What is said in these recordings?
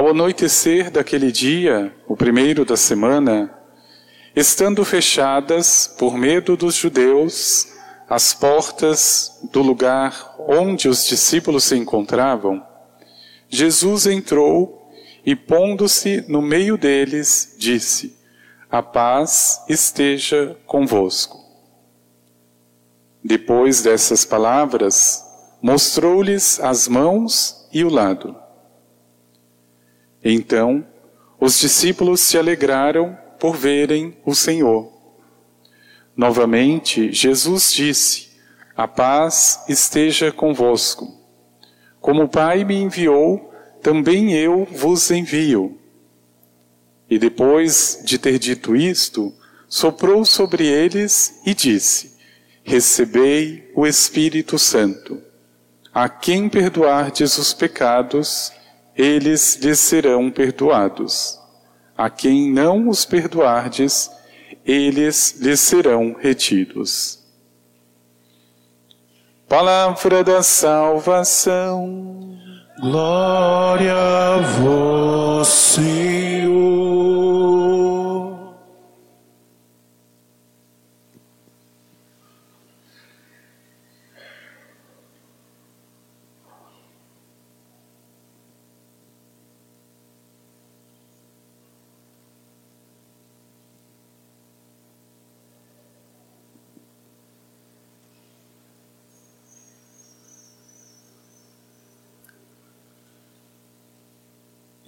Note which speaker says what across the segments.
Speaker 1: Ao anoitecer daquele dia, o primeiro da semana, estando fechadas, por medo dos judeus, as portas do lugar onde os discípulos se encontravam, Jesus entrou e, pondo-se no meio deles, disse: A paz esteja convosco. Depois dessas palavras, mostrou-lhes as mãos e o lado. Então, os discípulos se alegraram por verem o Senhor. Novamente, Jesus disse: A paz esteja convosco. Como o Pai me enviou, também eu vos envio. E depois de ter dito isto, soprou sobre eles e disse: Recebei o Espírito Santo. A quem perdoardes os pecados, eles lhes serão perdoados. A quem não os perdoardes, eles lhes serão retidos. Palavra da salvação.
Speaker 2: Glória a vós, Senhor.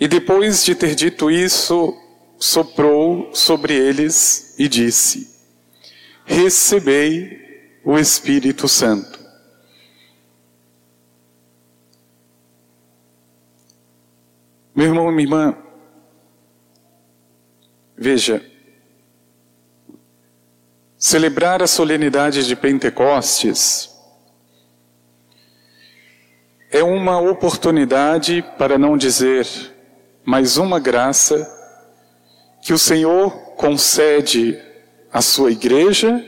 Speaker 1: E depois de ter dito isso, soprou sobre eles e disse: Recebei o Espírito Santo. Meu irmão e minha irmã, veja, celebrar a solenidade de Pentecostes é uma oportunidade, para não dizer mais uma graça que o Senhor concede à sua igreja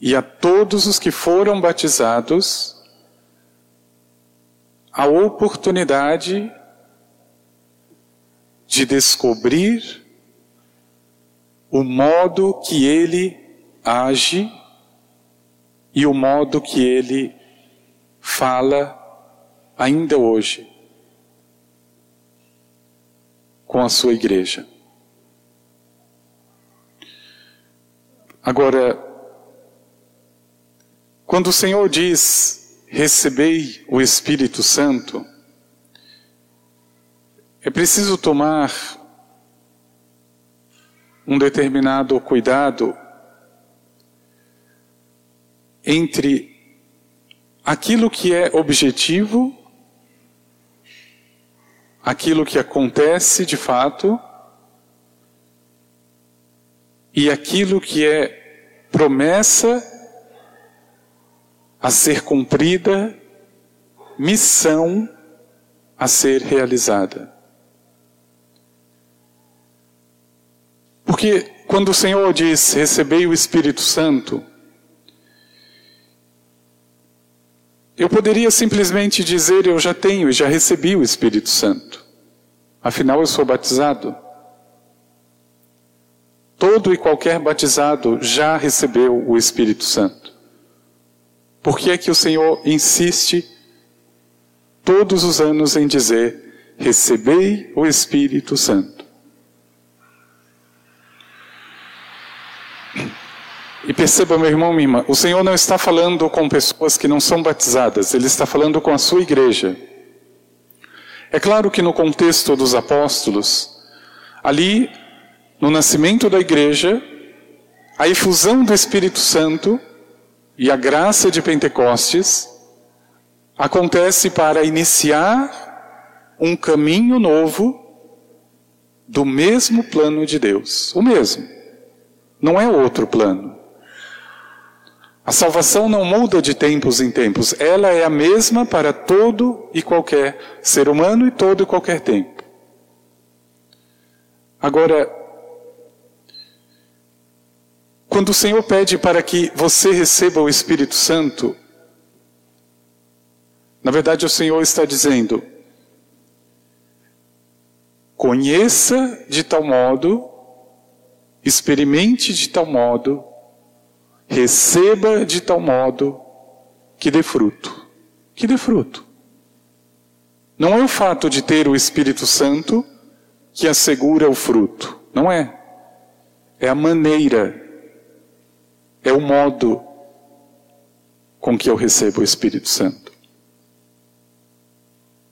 Speaker 1: e a todos os que foram batizados a oportunidade de descobrir o modo que ele age e o modo que ele fala ainda hoje com a sua igreja. Agora, quando o Senhor diz: recebei o Espírito Santo, é preciso tomar um determinado cuidado entre aquilo que é objetivo aquilo que acontece de fato e aquilo que é promessa a ser cumprida, missão a ser realizada. Porque quando o Senhor diz: Recebei o Espírito Santo, Eu poderia simplesmente dizer: Eu já tenho e já recebi o Espírito Santo. Afinal, eu sou batizado. Todo e qualquer batizado já recebeu o Espírito Santo. Por que é que o Senhor insiste todos os anos em dizer: Recebei o Espírito Santo? E perceba, meu irmão, minha irmã, o Senhor não está falando com pessoas que não são batizadas, Ele está falando com a sua igreja. É claro que no contexto dos apóstolos, ali, no nascimento da igreja, a efusão do Espírito Santo e a graça de Pentecostes acontece para iniciar um caminho novo do mesmo plano de Deus. O mesmo. Não é outro plano. A salvação não muda de tempos em tempos, ela é a mesma para todo e qualquer ser humano e todo e qualquer tempo. Agora, quando o Senhor pede para que você receba o Espírito Santo, na verdade o Senhor está dizendo: conheça de tal modo, experimente de tal modo, receba de tal modo que dê fruto. Que dê fruto. Não é o fato de ter o Espírito Santo que assegura o fruto. Não é. É a maneira é o modo com que eu recebo o Espírito Santo.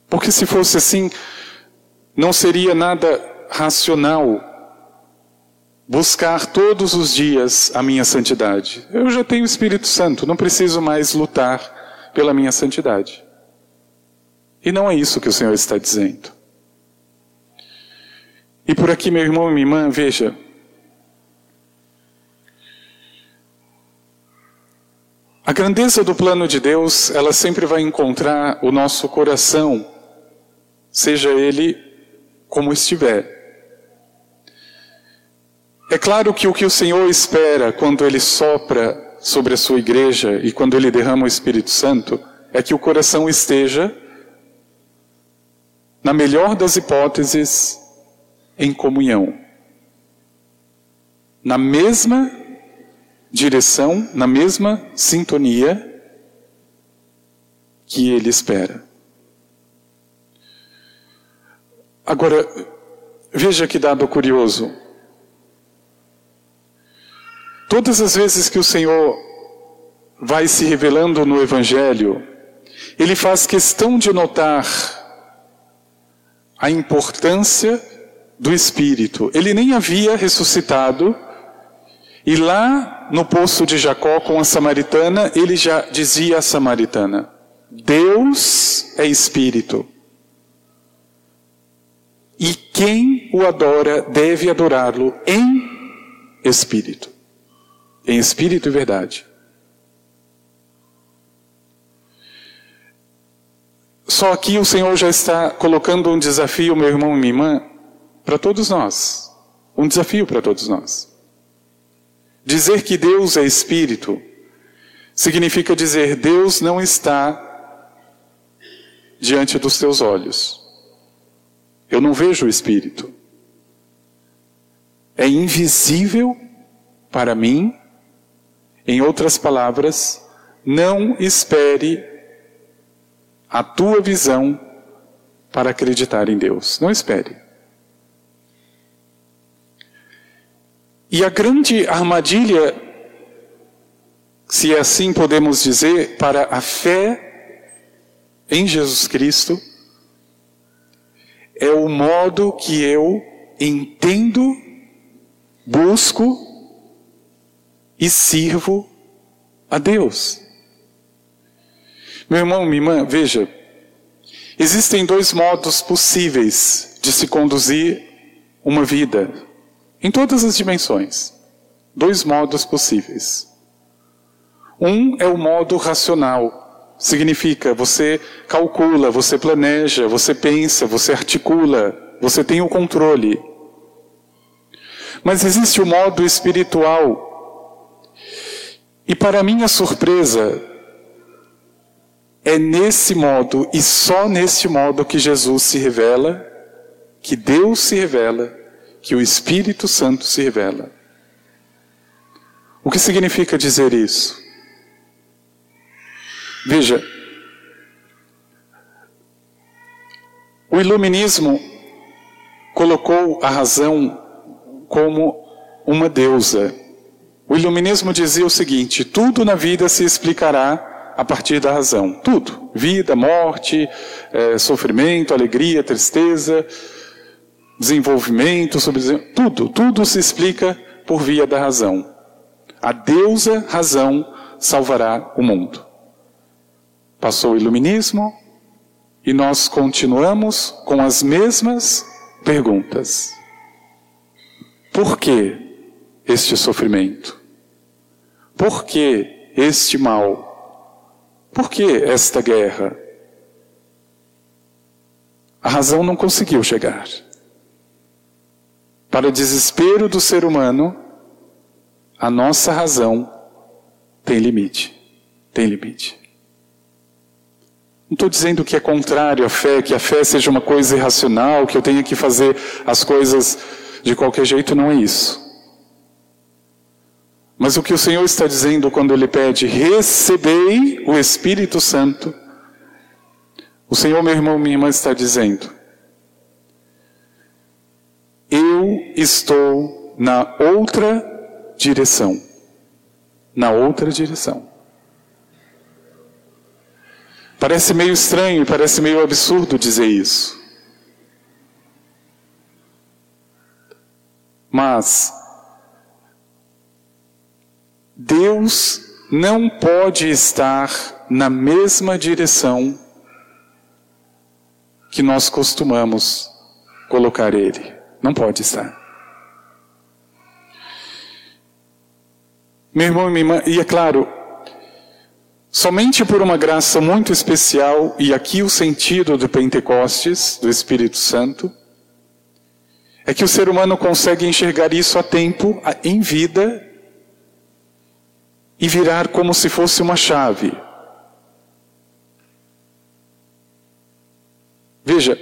Speaker 1: Porque se fosse assim, não seria nada racional buscar todos os dias a minha santidade. Eu já tenho o Espírito Santo, não preciso mais lutar pela minha santidade. E não é isso que o Senhor está dizendo. E por aqui, meu irmão e minha irmã, veja, A grandeza do plano de Deus, ela sempre vai encontrar o nosso coração, seja ele como estiver. É claro que o que o Senhor espera quando ele sopra sobre a sua igreja e quando ele derrama o Espírito Santo é que o coração esteja, na melhor das hipóteses, em comunhão. Na mesma direção, na mesma sintonia que ele espera. Agora, veja que dado curioso. Todas as vezes que o Senhor vai se revelando no Evangelho, ele faz questão de notar a importância do Espírito. Ele nem havia ressuscitado, e lá no poço de Jacó com a samaritana, ele já dizia à samaritana: Deus é espírito. E quem o adora deve adorá-lo em espírito. Em espírito e verdade. Só aqui o Senhor já está colocando um desafio, meu irmão e minha irmã, para todos nós. Um desafio para todos nós. Dizer que Deus é espírito significa dizer Deus não está diante dos teus olhos. Eu não vejo o espírito. É invisível para mim. Em outras palavras, não espere a tua visão para acreditar em Deus. Não espere. E a grande armadilha, se assim podemos dizer, para a fé em Jesus Cristo, é o modo que eu entendo, busco e sirvo a Deus. Meu irmão, minha irmã, veja, existem dois modos possíveis de se conduzir uma vida em todas as dimensões. Dois modos possíveis. Um é o modo racional. Significa você calcula, você planeja, você pensa, você articula, você tem o controle. Mas existe o modo espiritual. E para minha surpresa, é nesse modo e só nesse modo que Jesus se revela, que Deus se revela que o Espírito Santo se revela. O que significa dizer isso? Veja, o iluminismo colocou a razão como uma deusa. O iluminismo dizia o seguinte: tudo na vida se explicará a partir da razão. Tudo. Vida, morte, é, sofrimento, alegria, tristeza desenvolvimento, sobre tudo, tudo se explica por via da razão. A deusa razão salvará o mundo. Passou o iluminismo e nós continuamos com as mesmas perguntas. Por que este sofrimento? Por que este mal? Por que esta guerra? A razão não conseguiu chegar. Para o desespero do ser humano, a nossa razão tem limite. Tem limite. Não estou dizendo que é contrário à fé, que a fé seja uma coisa irracional, que eu tenha que fazer as coisas de qualquer jeito, não é isso. Mas o que o Senhor está dizendo quando Ele pede, recebei o Espírito Santo, o Senhor, meu irmão, minha irmã, está dizendo, eu estou na outra direção. Na outra direção. Parece meio estranho, parece meio absurdo dizer isso. Mas Deus não pode estar na mesma direção que nós costumamos colocar Ele. Não pode estar. Meu irmão e minha irmã, e é claro, somente por uma graça muito especial, e aqui o sentido do Pentecostes, do Espírito Santo, é que o ser humano consegue enxergar isso a tempo, em vida, e virar como se fosse uma chave. Veja,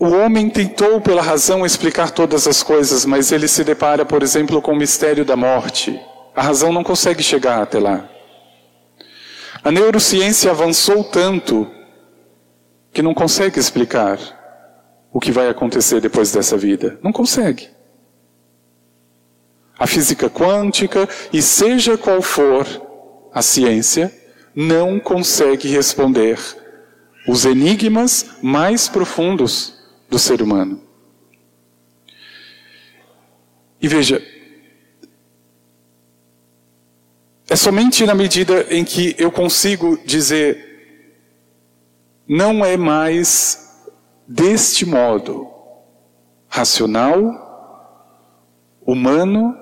Speaker 1: O homem tentou pela razão explicar todas as coisas, mas ele se depara, por exemplo, com o mistério da morte. A razão não consegue chegar até lá. A neurociência avançou tanto que não consegue explicar o que vai acontecer depois dessa vida. Não consegue. A física quântica, e seja qual for a ciência, não consegue responder os enigmas mais profundos do ser humano. E veja, é somente na medida em que eu consigo dizer, não é mais deste modo racional, humano,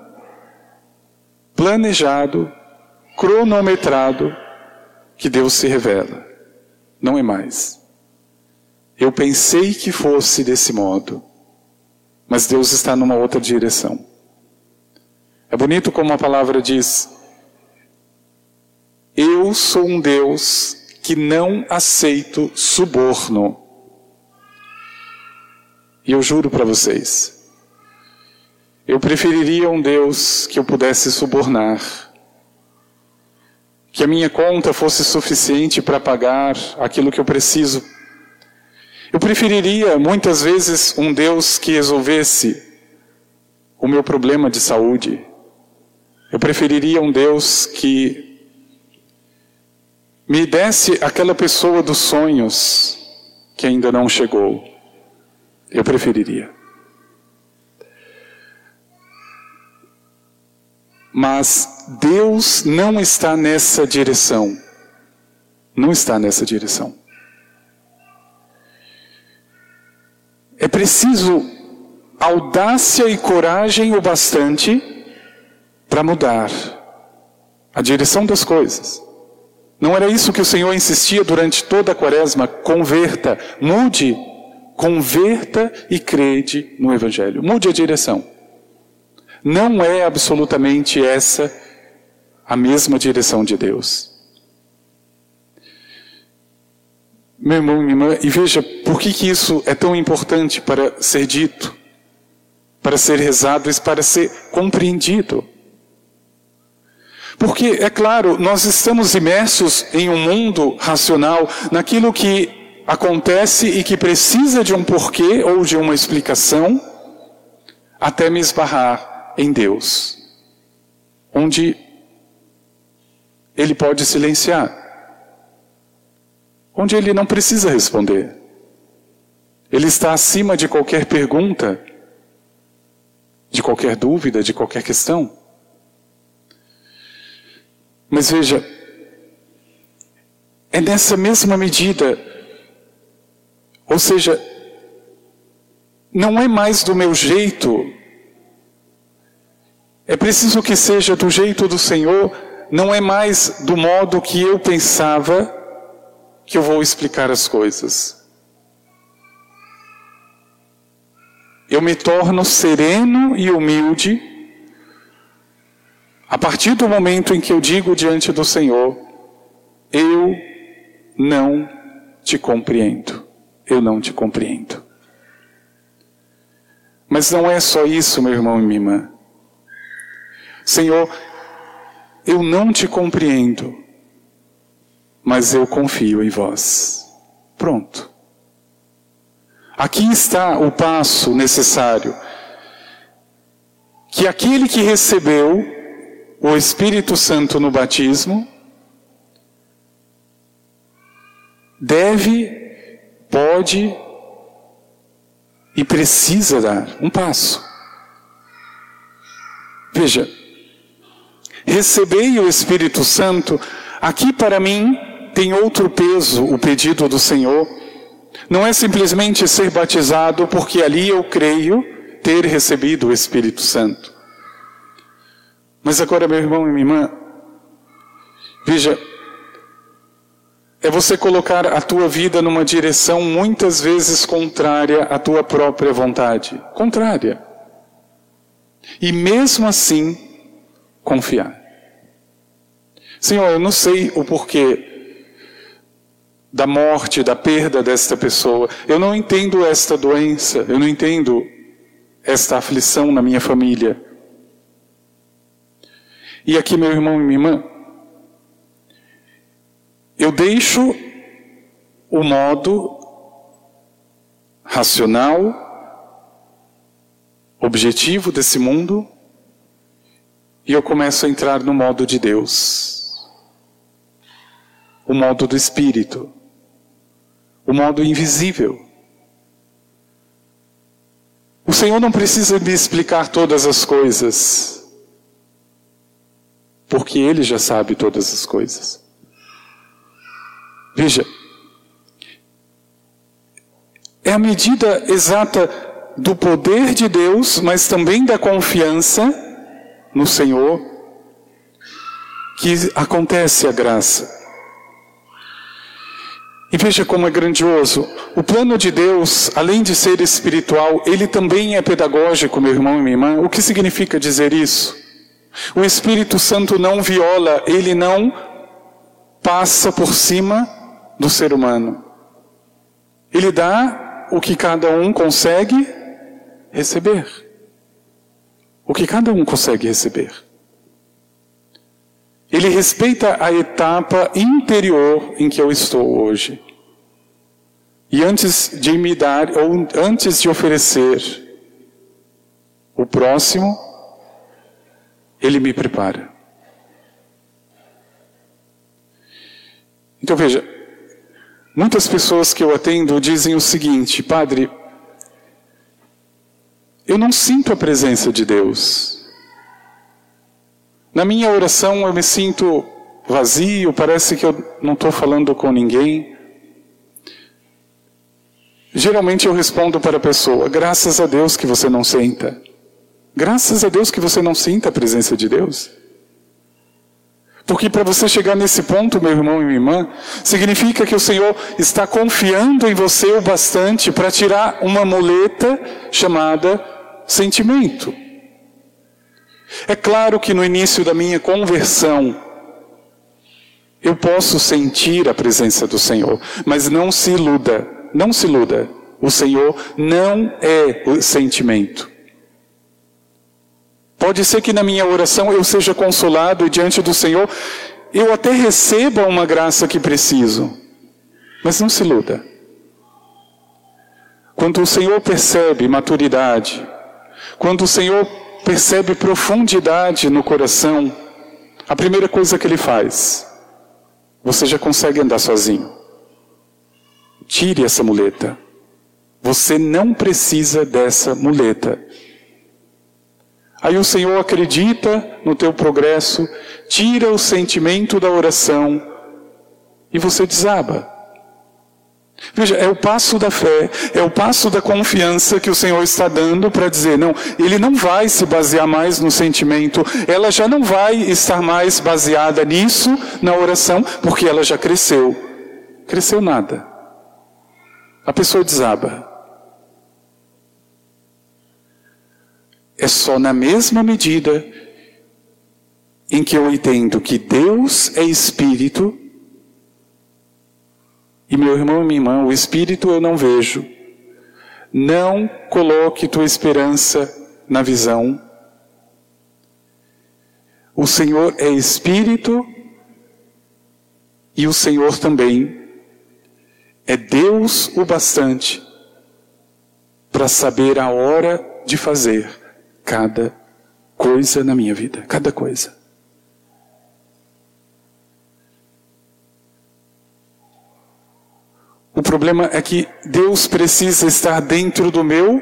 Speaker 1: planejado, cronometrado, que Deus se revela. Não é mais. Eu pensei que fosse desse modo, mas Deus está numa outra direção. É bonito como a palavra diz: Eu sou um Deus que não aceito suborno. E eu juro para vocês, eu preferiria um Deus que eu pudesse subornar, que a minha conta fosse suficiente para pagar aquilo que eu preciso eu preferiria muitas vezes um Deus que resolvesse o meu problema de saúde. Eu preferiria um Deus que me desse aquela pessoa dos sonhos que ainda não chegou. Eu preferiria. Mas Deus não está nessa direção. Não está nessa direção. É preciso audácia e coragem o bastante para mudar a direção das coisas. Não era isso que o Senhor insistia durante toda a quaresma? Converta, mude, converta e crede no Evangelho. Mude a direção. Não é absolutamente essa a mesma direção de Deus. Meu irmão, minha irmã, e veja por que, que isso é tão importante para ser dito, para ser rezado e para ser compreendido. Porque, é claro, nós estamos imersos em um mundo racional, naquilo que acontece e que precisa de um porquê ou de uma explicação, até me esbarrar em Deus, onde Ele pode silenciar onde ele não precisa responder. Ele está acima de qualquer pergunta, de qualquer dúvida, de qualquer questão. Mas veja, é nessa mesma medida, ou seja, não é mais do meu jeito, é preciso que seja do jeito do Senhor, não é mais do modo que eu pensava que eu vou explicar as coisas. Eu me torno sereno e humilde a partir do momento em que eu digo diante do Senhor: Eu não te compreendo. Eu não te compreendo. Mas não é só isso, meu irmão e minha irmã. Senhor, eu não te compreendo, mas eu confio em vós. Pronto. Aqui está o passo necessário. Que aquele que recebeu o Espírito Santo no batismo deve, pode e precisa dar um passo. Veja, recebei o Espírito Santo, aqui para mim tem outro peso o pedido do Senhor. Não é simplesmente ser batizado, porque ali eu creio ter recebido o Espírito Santo. Mas agora, meu irmão e minha irmã, veja, é você colocar a tua vida numa direção muitas vezes contrária à tua própria vontade. Contrária. E mesmo assim, confiar. Senhor, eu não sei o porquê da morte, da perda desta pessoa. Eu não entendo esta doença. Eu não entendo esta aflição na minha família. E aqui, meu irmão e minha irmã, eu deixo o modo racional, objetivo desse mundo e eu começo a entrar no modo de Deus, o modo do Espírito, o modo invisível. O Senhor não precisa me explicar todas as coisas, porque Ele já sabe todas as coisas. Veja, é a medida exata do poder de Deus, mas também da confiança no Senhor que acontece a graça. E veja como é grandioso. O plano de Deus, além de ser espiritual, ele também é pedagógico, meu irmão e minha irmã. O que significa dizer isso? O Espírito Santo não viola, ele não passa por cima do ser humano. Ele dá o que cada um consegue receber. O que cada um consegue receber. Ele respeita a etapa interior em que eu estou hoje. E antes de me dar, ou antes de oferecer o próximo, ele me prepara. Então veja, Muitas pessoas que eu atendo dizem o seguinte, padre, eu não sinto a presença de Deus. Na minha oração eu me sinto vazio, parece que eu não estou falando com ninguém. Geralmente eu respondo para a pessoa: graças a Deus que você não senta. Graças a Deus que você não sinta a presença de Deus. Porque para você chegar nesse ponto, meu irmão e minha irmã, significa que o Senhor está confiando em você o bastante para tirar uma muleta chamada sentimento. É claro que no início da minha conversão, eu posso sentir a presença do Senhor, mas não se iluda, não se iluda. O Senhor não é o sentimento. Pode ser que na minha oração eu seja consolado e diante do Senhor eu até receba uma graça que preciso. Mas não se iluda. Quando o Senhor percebe maturidade, quando o Senhor percebe profundidade no coração, a primeira coisa que Ele faz, você já consegue andar sozinho. Tire essa muleta. Você não precisa dessa muleta. Aí o Senhor acredita no teu progresso, tira o sentimento da oração e você desaba. Veja, é o passo da fé, é o passo da confiança que o Senhor está dando para dizer, não, ele não vai se basear mais no sentimento, ela já não vai estar mais baseada nisso na oração, porque ela já cresceu. Cresceu nada. A pessoa desaba. É só na mesma medida em que eu entendo que Deus é Espírito e meu irmão e minha irmã, o Espírito eu não vejo. Não coloque tua esperança na visão. O Senhor é Espírito e o Senhor também é Deus o bastante para saber a hora de fazer cada coisa na minha vida, cada coisa. O problema é que Deus precisa estar dentro do meu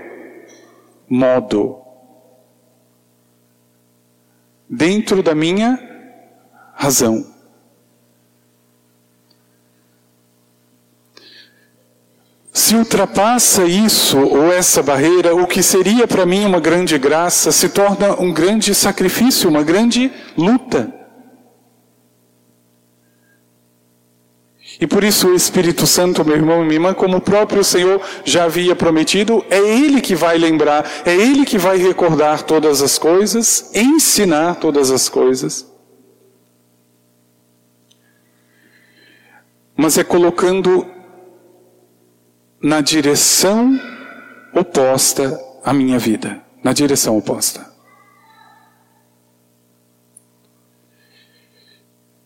Speaker 1: modo. Dentro da minha razão. Se ultrapassa isso ou essa barreira, o que seria para mim uma grande graça se torna um grande sacrifício, uma grande luta. E por isso o Espírito Santo, meu irmão e minha irmã, como o próprio Senhor já havia prometido, é Ele que vai lembrar, é Ele que vai recordar todas as coisas, ensinar todas as coisas. Mas é colocando na direção oposta à minha vida, na direção oposta.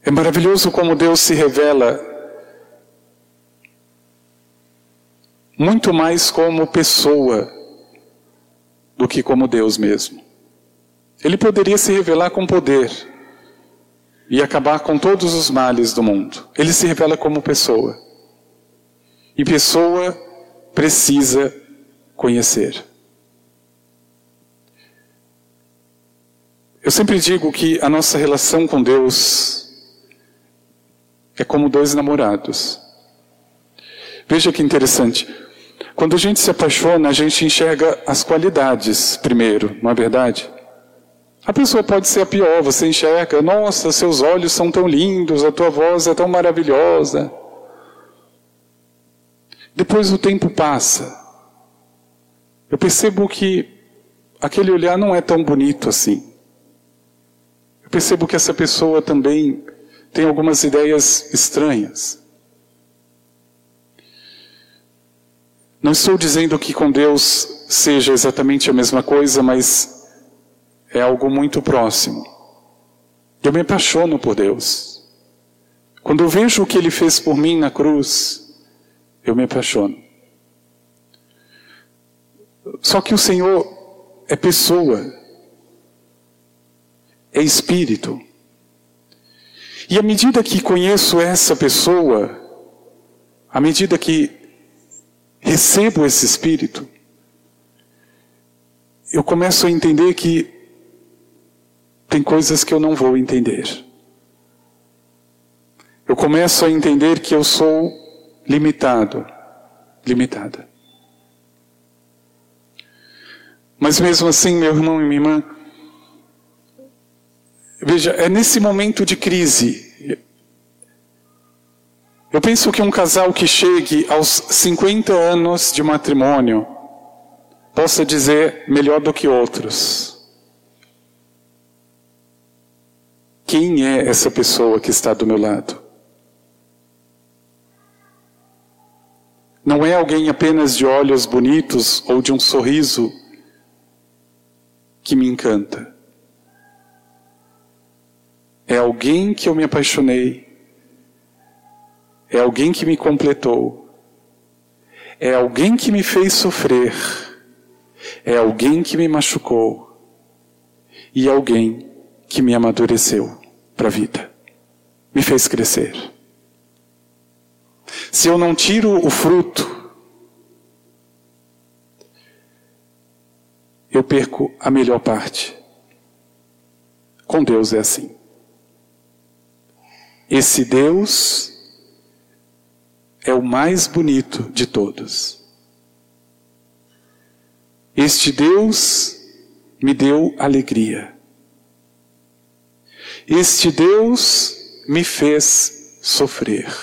Speaker 1: É maravilhoso como Deus se revela muito mais como pessoa do que como Deus mesmo. Ele poderia se revelar com poder e acabar com todos os males do mundo. Ele se revela como pessoa. E pessoa precisa conhecer. Eu sempre digo que a nossa relação com Deus é como dois namorados. Veja que interessante. Quando a gente se apaixona, a gente enxerga as qualidades primeiro, não é verdade? A pessoa pode ser a pior, você enxerga, nossa, seus olhos são tão lindos, a tua voz é tão maravilhosa. Depois o tempo passa. Eu percebo que aquele olhar não é tão bonito assim. Eu percebo que essa pessoa também tem algumas ideias estranhas. Não estou dizendo que com Deus seja exatamente a mesma coisa, mas é algo muito próximo. Eu me apaixono por Deus. Quando eu vejo o que Ele fez por mim na cruz, eu me apaixono. Só que o Senhor é pessoa, é espírito. E à medida que conheço essa pessoa, à medida que recebo esse Espírito, eu começo a entender que tem coisas que eu não vou entender. Eu começo a entender que eu sou limitado, limitada. Mas mesmo assim, meu irmão e minha irmã, veja, é nesse momento de crise eu penso que um casal que chegue aos 50 anos de matrimônio possa dizer melhor do que outros. Quem é essa pessoa que está do meu lado? Não é alguém apenas de olhos bonitos ou de um sorriso que me encanta. É alguém que eu me apaixonei é alguém que me completou. É alguém que me fez sofrer. É alguém que me machucou. E alguém que me amadureceu para a vida. Me fez crescer. Se eu não tiro o fruto, eu perco a melhor parte. Com Deus é assim. Esse Deus é o mais bonito de todos. Este Deus me deu alegria. Este Deus me fez sofrer.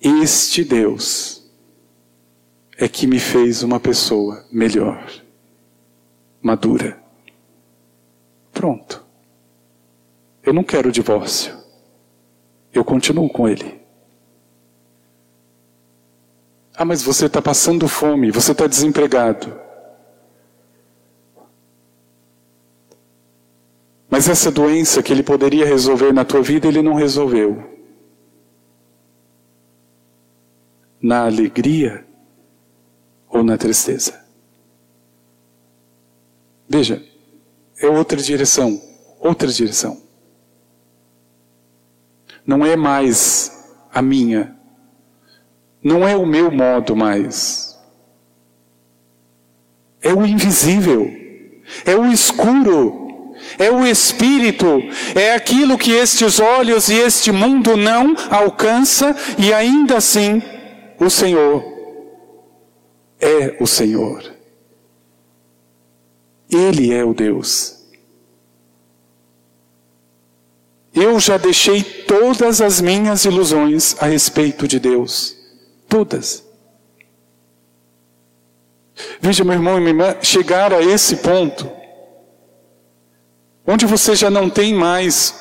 Speaker 1: Este Deus é que me fez uma pessoa melhor, madura. Pronto. Eu não quero divórcio. Eu continuo com ele. Ah, mas você está passando fome, você está desempregado. Mas essa doença que ele poderia resolver na tua vida, ele não resolveu. Na alegria ou na tristeza? Veja, é outra direção, outra direção. Não é mais a minha, não é o meu modo mais. É o invisível, é o escuro, é o espírito, é aquilo que estes olhos e este mundo não alcança e ainda assim o Senhor é o Senhor. Ele é o Deus. Eu já deixei todas as minhas ilusões a respeito de Deus. Todas. Veja, meu irmão e minha irmã, chegar a esse ponto, onde você já não tem mais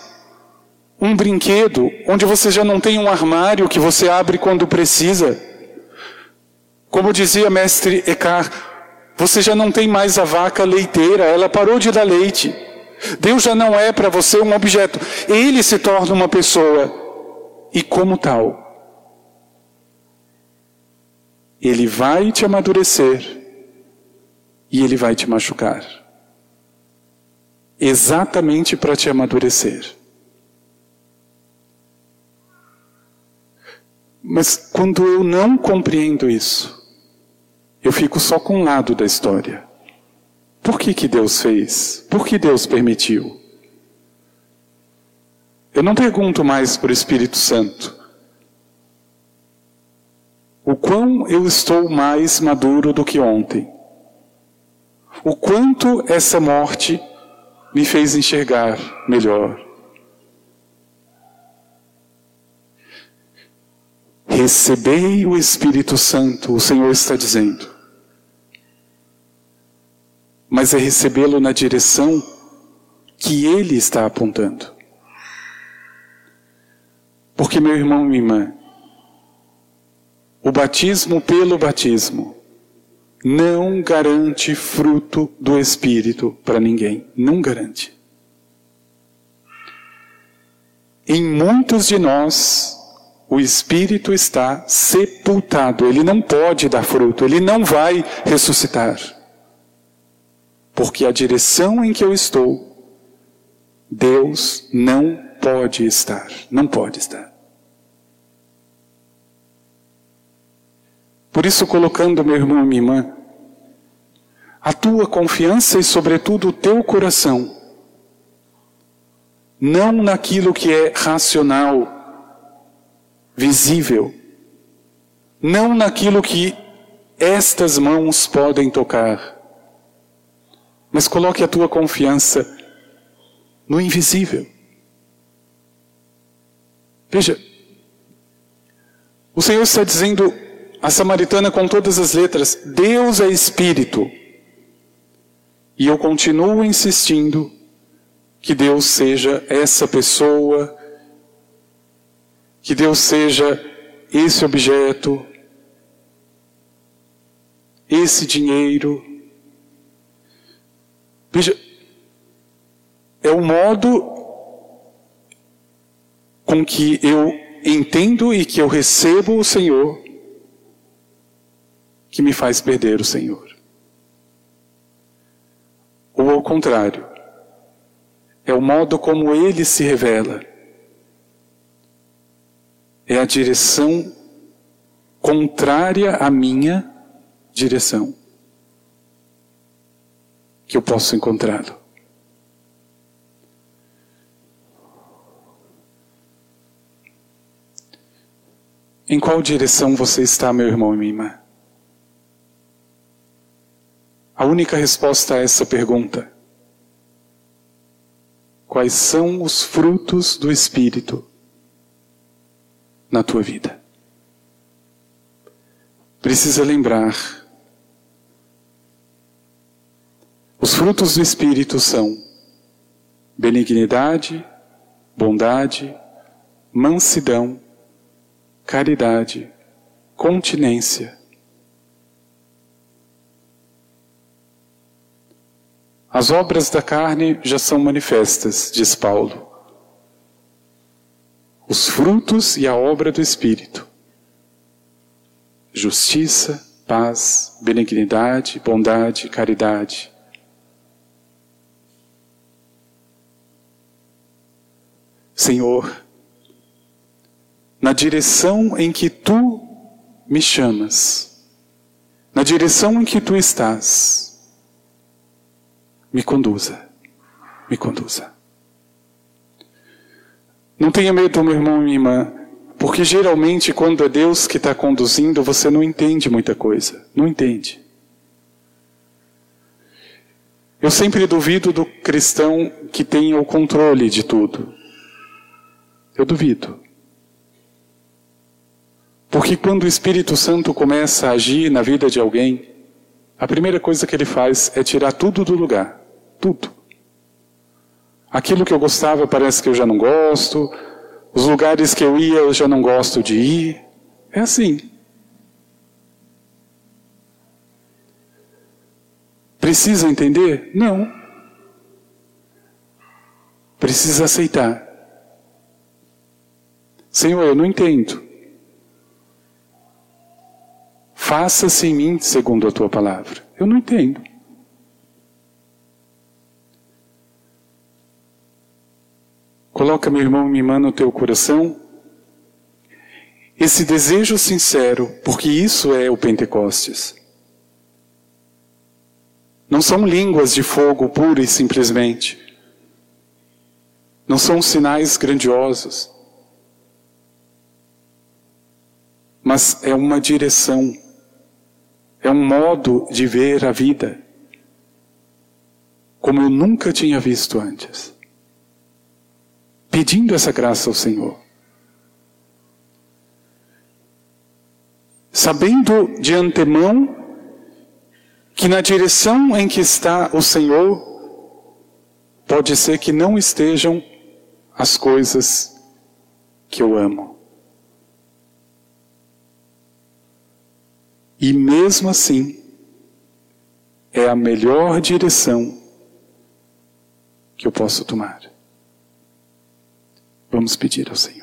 Speaker 1: um brinquedo, onde você já não tem um armário que você abre quando precisa. Como dizia mestre Eckhart, você já não tem mais a vaca leiteira, ela parou de dar leite. Deus já não é para você um objeto, ele se torna uma pessoa. E como tal, ele vai te amadurecer e ele vai te machucar. Exatamente para te amadurecer. Mas quando eu não compreendo isso, eu fico só com um lado da história. Por que, que Deus fez? Por que Deus permitiu? Eu não pergunto mais para o Espírito Santo o quão eu estou mais maduro do que ontem. O quanto essa morte me fez enxergar melhor. Recebei o Espírito Santo, o Senhor está dizendo. Mas é recebê-lo na direção que Ele está apontando. Porque, meu irmão e minha irmã, o batismo pelo batismo não garante fruto do Espírito para ninguém. Não garante. Em muitos de nós, o Espírito está sepultado. Ele não pode dar fruto. Ele não vai ressuscitar. Porque a direção em que eu estou, Deus não pode estar. Não pode estar. Por isso, colocando, meu irmão e minha irmã, a tua confiança e, sobretudo, o teu coração, não naquilo que é racional, visível, não naquilo que estas mãos podem tocar, mas coloque a tua confiança no invisível. Veja, o Senhor está dizendo a samaritana com todas as letras: Deus é espírito. E eu continuo insistindo que Deus seja essa pessoa, que Deus seja esse objeto, esse dinheiro. Veja, é o modo com que eu entendo e que eu recebo o Senhor que me faz perder o Senhor. Ou ao contrário, é o modo como ele se revela. É a direção contrária à minha direção. Que eu posso encontrá-lo. Em qual direção você está, meu irmão e minha irmã? A única resposta a essa pergunta: quais são os frutos do Espírito na tua vida? Precisa lembrar. Os frutos do Espírito são benignidade, bondade, mansidão, caridade, continência. As obras da carne já são manifestas, diz Paulo. Os frutos e a obra do Espírito: justiça, paz, benignidade, bondade, caridade. Senhor, na direção em que tu me chamas, na direção em que tu estás, me conduza, me conduza. Não tenha medo, meu irmão e minha irmã, porque geralmente quando é Deus que está conduzindo, você não entende muita coisa, não entende. Eu sempre duvido do cristão que tenha o controle de tudo. Eu duvido. Porque quando o Espírito Santo começa a agir na vida de alguém, a primeira coisa que ele faz é tirar tudo do lugar. Tudo. Aquilo que eu gostava parece que eu já não gosto. Os lugares que eu ia eu já não gosto de ir. É assim. Precisa entender? Não. Precisa aceitar. Senhor, eu não entendo. Faça-se em mim segundo a tua palavra. Eu não entendo. Coloca, meu irmão e minha irmã, no teu coração esse desejo sincero, porque isso é o Pentecostes. Não são línguas de fogo pura e simplesmente. Não são sinais grandiosos. Mas é uma direção é um modo de ver a vida como eu nunca tinha visto antes. Pedindo essa graça ao Senhor. Sabendo de antemão que na direção em que está o Senhor, pode ser que não estejam as coisas que eu amo. E mesmo assim, é a melhor direção que eu posso tomar. Vamos pedir ao Senhor.